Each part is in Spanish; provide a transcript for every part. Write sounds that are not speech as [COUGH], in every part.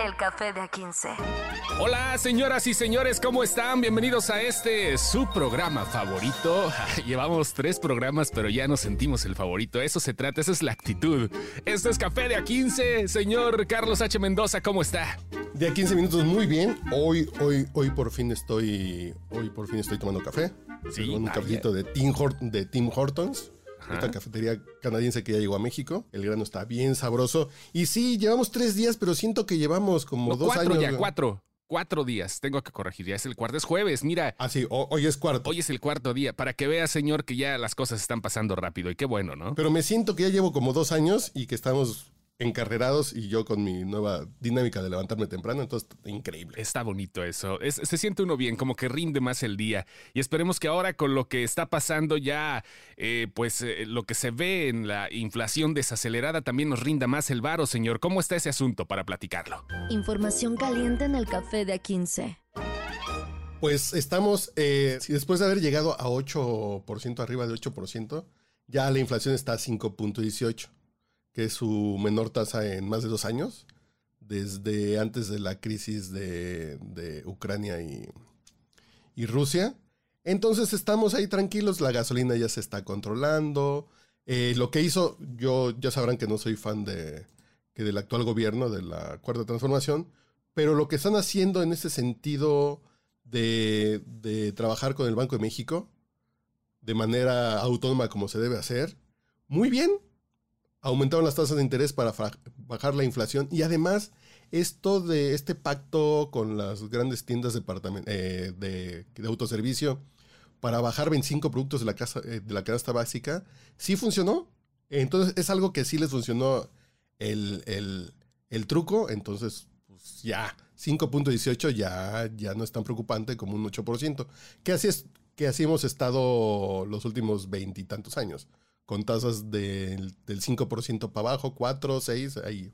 El Café de A15. Hola, señoras y señores, ¿cómo están? Bienvenidos a este su programa favorito. [LAUGHS] Llevamos tres programas, pero ya nos sentimos el favorito. Eso se trata, esa es la actitud. Esto es Café de A15. Señor Carlos H. Mendoza, ¿cómo está? De a 15 minutos, muy bien. Hoy, hoy, hoy por fin estoy, hoy por fin estoy tomando café. Sí, un cafecito de Tim, Hort- de Tim Hortons. Esta cafetería canadiense que ya llegó a México. El grano está bien sabroso. Y sí, llevamos tres días, pero siento que llevamos como No, dos cuatro años. ya, cuatro. Cuatro días. Tengo que corregir. Ya es el cuarto. Es jueves. Mira, Ah, sí, ho- hoy es cuarto. hoy es el cuarto día. Para que vea, señor, que ya las cosas están pasando rápido. Y qué bueno, ¿no? Pero me siento que ya llevo como dos años y que estamos encarrerados y yo con mi nueva dinámica de levantarme temprano. Entonces, increíble. Está bonito eso. Es- se siente uno bien, como que rinde más el día. Y esperemos que ahora con lo que está pasando ya, eh, pues eh, lo que se ve en la inflación desacelerada también nos rinda más el varo, señor. ¿Cómo está ese asunto para platicarlo? Información caliente en el Café de A15. Pues estamos, eh, si después de haber llegado a 8%, arriba de 8%, ya la inflación está a 5.18, que es su menor tasa en más de dos años, desde antes de la crisis de, de Ucrania y, y Rusia. Entonces estamos ahí tranquilos, la gasolina ya se está controlando. Eh, lo que hizo, yo ya sabrán que no soy fan de, que del actual gobierno, de la cuarta transformación, pero lo que están haciendo en ese sentido de, de trabajar con el Banco de México de manera autónoma como se debe hacer, muy bien. Aumentaron las tasas de interés para bajar la inflación y además esto de este pacto con las grandes tiendas eh, de, de autoservicio para bajar 25 productos de la, casa, eh, de la canasta básica, sí funcionó. Entonces es algo que sí les funcionó el, el- el truco. Entonces, pues ya, 5.18 ya, ya no es tan preocupante como un 8%. Que así, es, que así hemos estado los últimos veintitantos años. Con tasas del, del 5% para abajo, 4, 6, ahí.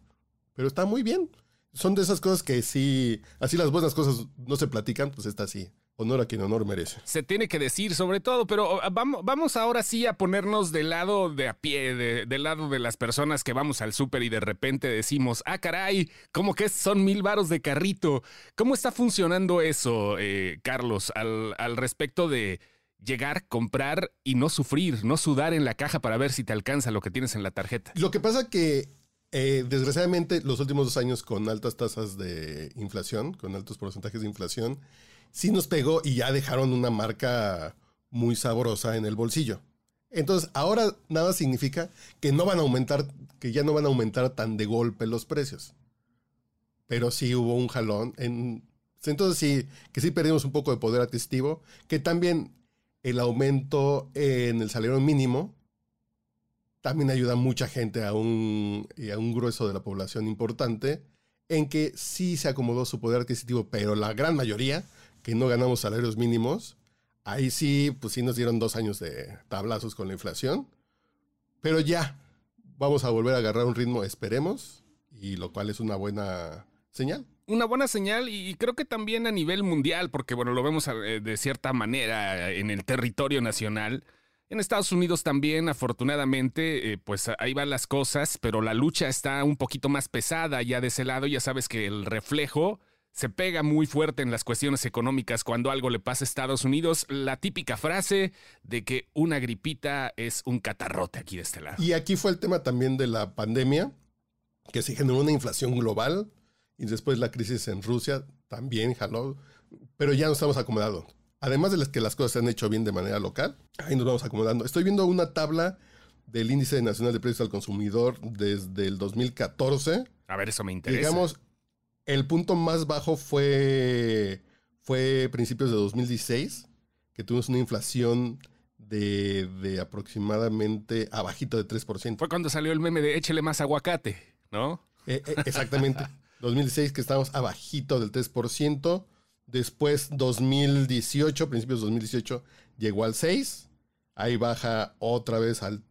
Pero está muy bien. Son de esas cosas que sí, así las buenas cosas no se platican, pues está así. Honor a quien honor merece. Se tiene que decir sobre todo, pero ah, vamos, vamos ahora sí a ponernos del lado de a pie, de- del lado de las personas que vamos al súper y de repente decimos, ah, caray, ¿cómo que son mil varos de carrito? ¿Cómo está funcionando eso, eh, Carlos, al, al respecto de llegar, comprar y no sufrir, no sudar en la caja para ver si te alcanza lo que tienes en la tarjeta? Lo que pasa que, eh, desgraciadamente, los últimos dos años con altas tasas de inflación, con altos porcentajes de inflación, sí nos pegó y ya dejaron una marca muy sabrosa en el bolsillo. Entonces, ahora nada significa que no van a aumentar, que ya no van a aumentar tan de golpe los precios. Pero sí hubo un jalón. En, entonces sí, que sí perdimos un poco de poder adquisitivo, que también el aumento en el salario mínimo también ayuda a mucha gente, a un, y a un grueso de la población importante, en que sí se acomodó su poder adquisitivo, pero la gran mayoría, que no ganamos salarios mínimos, ahí sí, pues sí nos dieron dos años de tablazos con la inflación, pero ya, vamos a volver a agarrar un ritmo, esperemos, y lo cual es una buena señal. Una buena señal y creo que también a nivel mundial, porque bueno, lo vemos eh, de cierta manera en el territorio nacional. En Estados Unidos también, afortunadamente, eh, pues ahí van las cosas, pero la lucha está un poquito más pesada ya de ese lado. Ya sabes que el reflejo se pega muy fuerte en las cuestiones económicas cuando algo le pasa a Estados Unidos. La típica frase de que una gripita es un catarrote aquí de este lado. Y aquí fue el tema también de la pandemia, que se generó una inflación global y después la crisis en Rusia también jaló, pero ya nos estamos acomodando. Además de las que las cosas se han hecho bien de manera local, ahí nos vamos acomodando. Estoy viendo una tabla del Índice Nacional de Precios al Consumidor desde el 2014. A ver, eso me interesa. Digamos, el punto más bajo fue, fue principios de 2016, que tuvimos una inflación de, de aproximadamente abajito de 3%. Fue cuando salió el meme de échele más aguacate, ¿no? Eh, eh, exactamente. [LAUGHS] 2016 que estábamos abajito del 3%. Después 2018, principios de 2018, llegó al 6. Ahí baja otra vez al,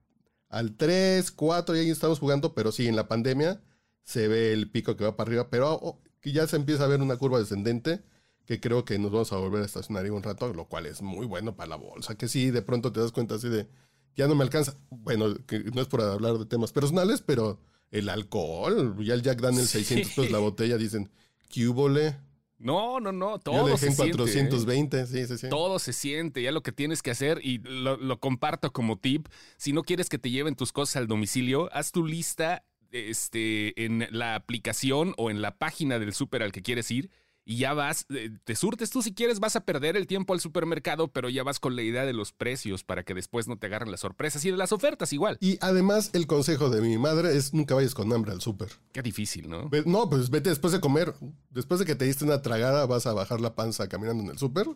al 3, 4 y ahí estamos jugando. Pero sí, en la pandemia se ve el pico que va para arriba. Pero oh, que ya se empieza a ver una curva descendente que creo que nos vamos a volver a estacionar ahí un rato, lo cual es muy bueno para la bolsa. Que sí, de pronto te das cuenta así de, ya no me alcanza. Bueno, no es por hablar de temas personales, pero el alcohol, ya el Jack Daniel 600 pesos la botella, dicen, ¿qué No, no, no, todo Yo le se en siente, 420, ¿eh? sí, sí, sí. Todo se siente, ya lo que tienes que hacer, y lo, lo comparto como tip, si no quieres que te lleven tus cosas al domicilio, haz tu lista este, en la aplicación o en la página del súper al que quieres ir y ya vas, eh, te surtes tú si quieres, vas a perder el tiempo al supermercado, pero ya vas con la idea de los precios para que después no te agarren las sorpresas y de las ofertas igual. Y además, el consejo de mi madre es nunca vayas con hambre al súper. Qué difícil, ¿no? No, pues vete después de comer. Después de que te diste una tragada, vas a bajar la panza caminando en el súper.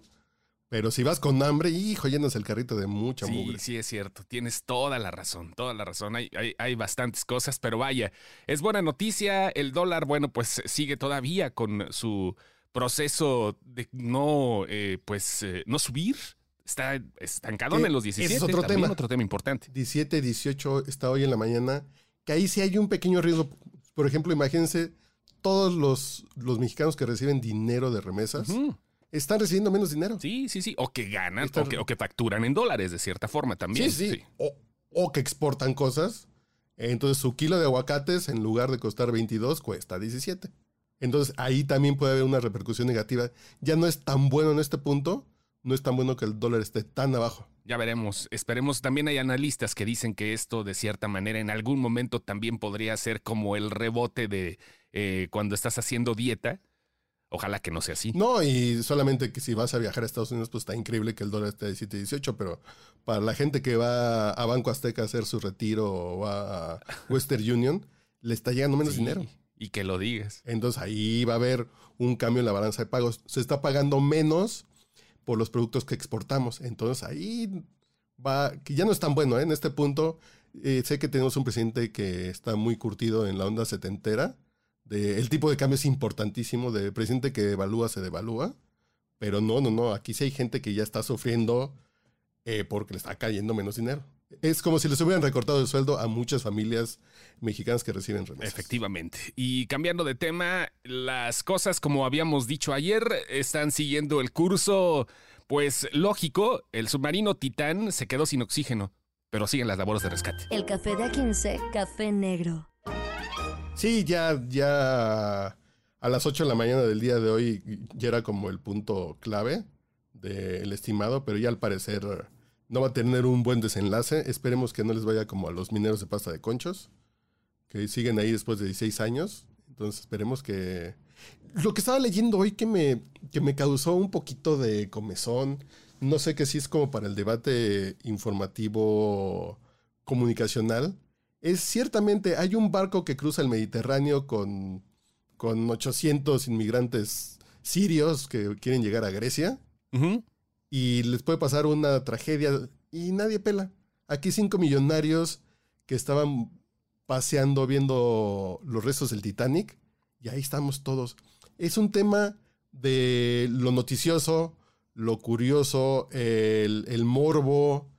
Pero si vas con hambre, hijo, llenas el carrito de mucha Sí, mugre. sí, es cierto. Tienes toda la razón, toda la razón. Hay, hay, hay bastantes cosas, pero vaya, es buena noticia. El dólar, bueno, pues sigue todavía con su proceso de no, eh, pues, eh, no subir. Está estancado en los ese 17. es otro tema. otro tema importante. 17, 18 está hoy en la mañana. Que ahí sí hay un pequeño riesgo. Por ejemplo, imagínense todos los, los mexicanos que reciben dinero de remesas. Están recibiendo menos dinero. Sí, sí, sí. O que ganan, o que, o que facturan en dólares de cierta forma también. Sí, sí. O, o que exportan cosas. Entonces su kilo de aguacates, en lugar de costar 22, cuesta 17. Entonces ahí también puede haber una repercusión negativa. Ya no es tan bueno en este punto. No es tan bueno que el dólar esté tan abajo. Ya veremos, esperemos. También hay analistas que dicen que esto de cierta manera en algún momento también podría ser como el rebote de eh, cuando estás haciendo dieta. Ojalá que no sea así. No, y solamente que si vas a viajar a Estados Unidos, pues está increíble que el dólar esté a 17, 18, pero para la gente que va a Banco Azteca a hacer su retiro o va a Western Union, le está llegando menos Sí, dinero. Y que lo digas. Entonces ahí va a haber un cambio en la balanza de pagos. Se está pagando menos por los productos que exportamos. Entonces ahí va, que ya no es tan bueno, ¿eh? En este punto, eh, sé que tenemos un presidente que está muy curtido en la onda setentera. De, el tipo de cambio es importantísimo. De presidente que evalúa, se devalúa. Pero no, no, no. Aquí sí hay gente que ya está sufriendo eh, porque le está cayendo menos dinero. Es como si les hubieran recortado el sueldo a muchas familias mexicanas que reciben remesas. Efectivamente. Y cambiando de tema, las cosas, como habíamos dicho ayer, están siguiendo el curso, pues lógico, el submarino Titán se quedó sin oxígeno, pero siguen las labores de rescate. El café de A15, café negro. Sí, ya, ya a las 8 de la mañana del día de hoy ya era como el punto clave del estimado, pero ya al parecer no va a tener un buen desenlace. Esperemos que no les vaya como a los mineros de pasta de conchos, que siguen ahí después de 16 años. Entonces esperemos que... Lo que estaba leyendo hoy que me, que me causó un poquito de comezón, no sé que si es como para el debate informativo comunicacional, es ciertamente, hay un barco que cruza el Mediterráneo con, con 800 inmigrantes sirios que quieren llegar a Grecia Ujú. Y les puede pasar una tragedia y nadie pela. Aquí cinco millonarios que estaban paseando viendo los restos del Titanic y ahí estamos todos. Es un tema de lo noticioso, lo curioso, el, morbo,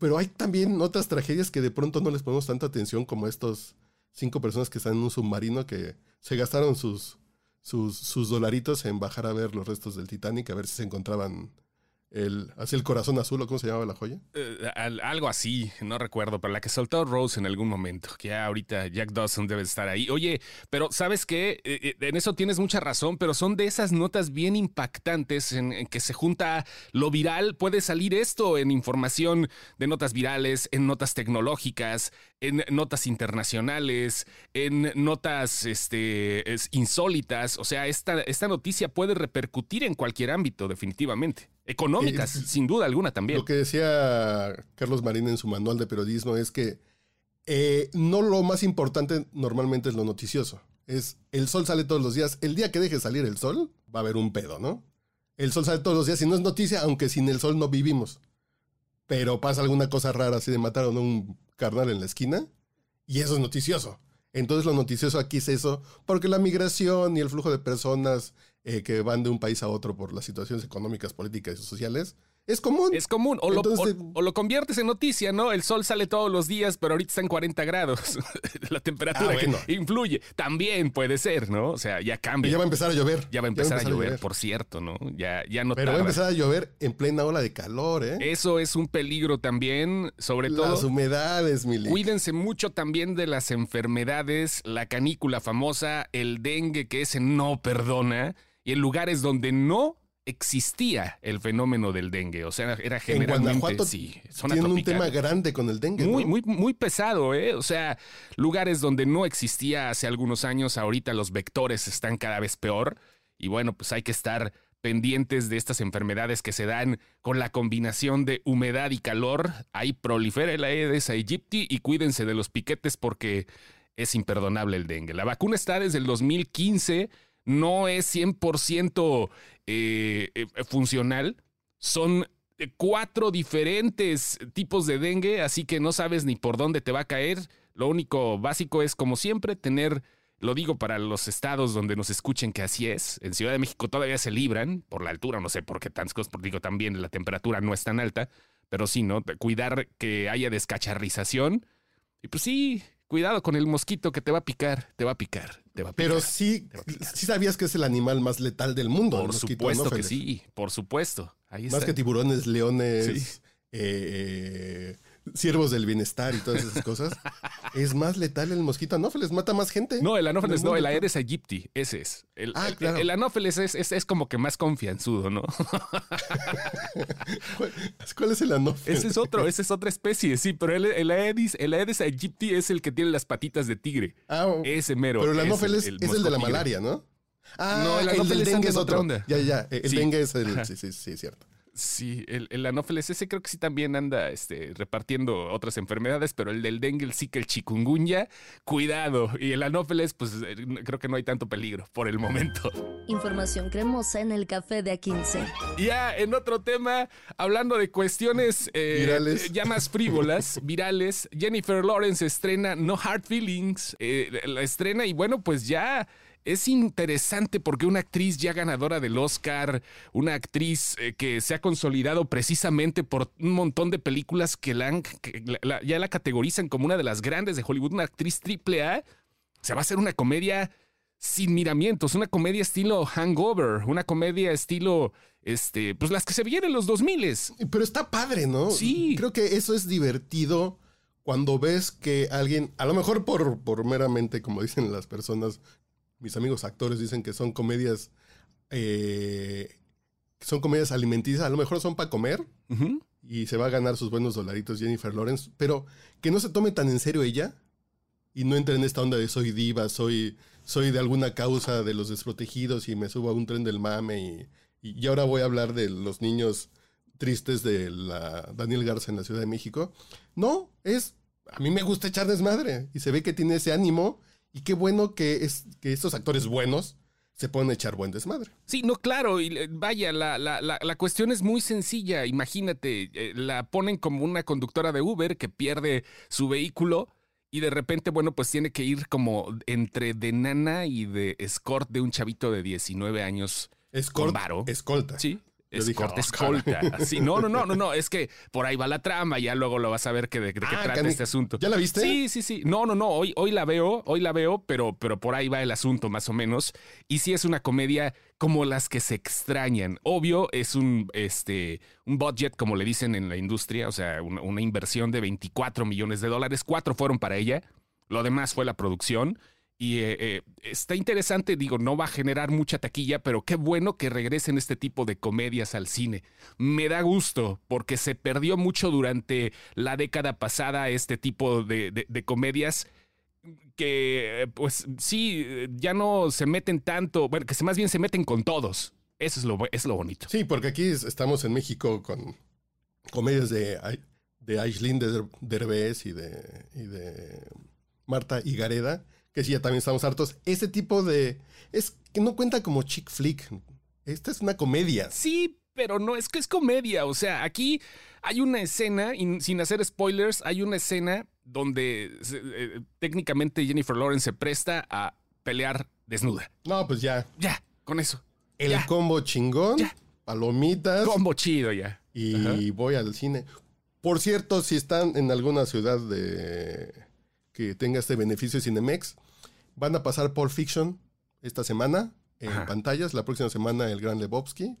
pero hay también otras tragedias que de pronto no les ponemos tanta atención como estos cinco personas que están en un submarino que se gastaron sus, sus, sus dolaritos en bajar a ver los restos del Titanic, a ver si se encontraban el, así el corazón azul cómo se llamaba la joya. Eh, al- algo así, no recuerdo, pero la que soltó Rose en algún momento, que ya ahorita Jack Dawson debe estar ahí. Oye, pero ¿sabes qué? Eh, eh, en eso tienes mucha razón, pero son de esas notas bien impactantes en que se junta lo viral. Puede salir esto en información de notas virales, en notas tecnológicas, en notas internacionales, en notas este, es- insólitas. O sea, esta, esta noticia puede repercutir en cualquier ámbito, definitivamente. Económicas, Eh, sin duda alguna también. Lo que decía Carlos Marín en su manual de periodismo es que eh, no lo más importante normalmente es lo noticioso. Es el sol sale todos los días. El día que deje salir el sol, va a haber un pedo, ¿no? El sol sale todos los días y no es noticia, aunque sin el sol no vivimos. Pero pasa alguna cosa rara, así de mataron a un carnal en la esquina, y eso es noticioso. Entonces lo noticioso aquí es eso, porque la migración y el flujo de personas eh, que van de un país a otro por las situaciones económicas, políticas y sociales, Es común. Es común. O, lo, o- o lo conviertes en noticia, ¿no? El sol sale todos los días, pero ahorita está en 40 grados. [LAUGHS] La temperatura Ah, que bueno. influye. También puede ser, ¿no? O sea, ya Y cambia. ya va a empezar a llover. Ya va a empezar a llover, por cierto, ¿no? Ya, ya no Pero va a empezar a llover en plena ola de calor, ¿eh? Eso es un peligro también, sobre todo. Las humedades, Mili. Cuídense mucho también de las enfermedades, la canícula famosa, el dengue que ese no perdona, y en lugares donde no existía el fenómeno del dengue. O sea, era En generalmente. Guanajuato sí, zona un tema grande con el dengue. Muy, ¿no? muy, muy pesado, ¿eh? O sea, lugares donde no existía hace algunos años, ahorita los vectores están cada vez peor. Y bueno, pues hay que estar pendientes de estas enfermedades que se dan con la combinación de humedad y calor. Ahí prolifera el Aedes aegypti y cuídense de los piquetes porque es imperdonable el dengue. La vacuna está desde el 2015, no es 100% eh, eh, funcional. Son eh, cuatro diferentes tipos de dengue, así que no sabes ni por dónde te va a caer. Lo único básico es, como siempre, tener, lo digo para los estados donde nos escuchen que así es. En Ciudad de México todavía se libran por la altura, no sé por qué tantas cosas, porque digo también la temperatura no es tan alta, pero sí, ¿no? Cuidar que haya descacharrización. Y pues sí, cuidado con el mosquito que te va a picar, te va a picar, te va a picar. Pero sí, sí sabías que es el animal más letal del mundo. el Por mosquito supuesto que sí, por supuesto. Ahí Más está. que tiburones, leones, Sí. eh, ciervos del bienestar y todas esas cosas. es más letal el mosquito anófeles, mata más gente. No, el anófeles no, el. Aedes aegypti, ese es. El, Ah, el- claro. el anófeles es, es, es como que más confianzudo, ¿no? [LAUGHS] ¿Cuál, cuál es el anófeles? Ese es otro, esa es otra especie, sí, pero el, el, Aedes, el Aedes aegypti es el que tiene las patitas de tigre. Ah, Ese mero. pero el es anófeles es el, de la malaria, ¿no? Ah, No, el el, del anófeles dengue es otra onda. Ya, ya, el Sí. dengue es el... Sí, sí, sí, cierto. Sí, el, el anófeles ese creo que sí también anda este, repartiendo otras enfermedades, pero el del dengue, el sí que el chikungunya, cuidado. Y el anófeles, pues eh, creo que no hay tanto peligro por el momento. Información cremosa en el café de A15. Ya en otro tema, hablando de cuestiones eh, Virales. ya más frívolas, [LAUGHS] virales, Jennifer Lawrence estrena No Hard Feelings, eh, la estrena y bueno, pues ya es interesante porque una actriz ya ganadora del Oscar, una actriz eh, que se ha consolidado precisamente por un montón de películas que, la han- que la- la- ya la categorizan como una de las grandes de Hollywood, una actriz triple A, se va a hacer una comedia sin miramientos, una comedia estilo Hangover, una comedia estilo, este, pues las que se veían en los 2000 Pero está padre, ¿no? Sí. Creo que eso es divertido cuando ves que alguien, a lo mejor por, por meramente, como dicen las personas, mis amigos actores dicen que son comedias, eh, son comedias alimenticias, a lo mejor son para comer y se va a ganar sus buenos dolaritos Jennifer Lawrence, pero que no se tome tan en serio ella y no entre en esta onda de soy diva, soy, soy de alguna causa de los desprotegidos y me subo a un tren del mame y, y ahora voy a hablar de los niños tristes de la Daniel Garza en la Ciudad de México. No, es, a mí me gusta echar desmadre y se ve que tiene ese ánimo y qué bueno que, es, que estos actores buenos se a echar buen desmadre. Sí, no, claro, y eh, vaya, la, la, la, la cuestión es muy sencilla. Imagínate, eh, la ponen como una conductora de Uber que pierde su vehículo y de repente, bueno, pues tiene que ir como entre de nana y de escort de un chavito de 19 años. Escort, varo. escolta. Sí. Yo dije, Escort, "Oh, escolta. Sí, no, no, no, no, no. [LAUGHS] Es que por ahí va la trama, ya luego lo vas a ver que de, de qué Ah, trata este asunto. ¿Ya la viste? Sí, sí, sí. No, no, no. Hoy, hoy la veo, hoy la veo, pero, pero por ahí va el asunto, más o menos. Y sí es una comedia como las que se extrañan. Obvio, es un, este, un budget, como le dicen en la industria, o sea, una, una inversión de 24 millones de dólares. Cuatro fueron para ella. Lo demás fue la producción. Y eh, eh, está interesante, digo, no va a generar mucha taquilla, pero qué bueno que regresen este tipo de comedias al cine. Me da gusto, porque se perdió mucho durante la década pasada este tipo de, comedias que, eh, pues sí, ya no se meten tanto, bueno, que más bien se meten con todos. Eso es lo, es lo bonito. Sí, porque aquí es- estamos en México con comedias de, de Aislinn de Derbez y de, y de Marta Higareda, que sí, ya también estamos hartos. Ese tipo de... Es que no cuenta como chick flick. Esta es una comedia. Sí, pero no, es que es comedia. O sea, aquí hay una escena, y sin hacer spoilers, hay una escena donde eh, técnicamente Jennifer Lawrence se presta a pelear desnuda. No, pues ya. Ya, con eso. El Ya. combo chingón, Ya. palomitas, Combo chido ya. y voy al cine. Por cierto, si están en alguna ciudad de que tenga este beneficio de Cinemex, van a pasar Pulp Fiction esta semana en Ajá. pantallas, la próxima semana el Gran Lebowski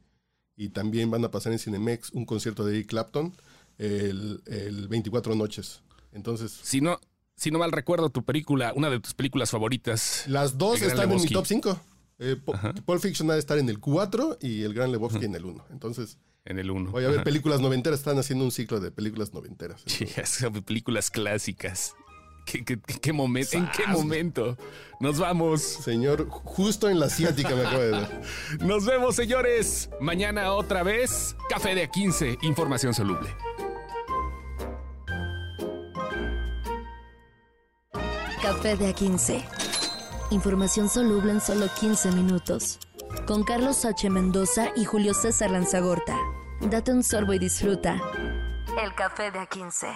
y también van a pasar en Cinemex un concierto de Eric Clapton el, el 24 noches. Entonces, Si no, si no mal recuerdo, tu película, una de tus películas favoritas. las dos están en mi top 5. Eh, Pulp Fiction ha de estar en el 4 y el Gran Lebowski en el 1. Entonces, En el 1. voy a ver películas noventeras. Están haciendo un ciclo de películas noventeras. [LAUGHS] películas clásicas. ¿Qué, qué- qué- qué momento? ¿En qué momento? Nos vamos. Señor, justo en la asiática me acabo de ver. [LAUGHS] Nos vemos, señores. Mañana otra vez. Café de A15. Información soluble. Café de A15. Información soluble en solo 15 minutos. Con Carlos H. Mendoza y Julio César Lanzagorta. Date un sorbo y disfruta. El café de A15.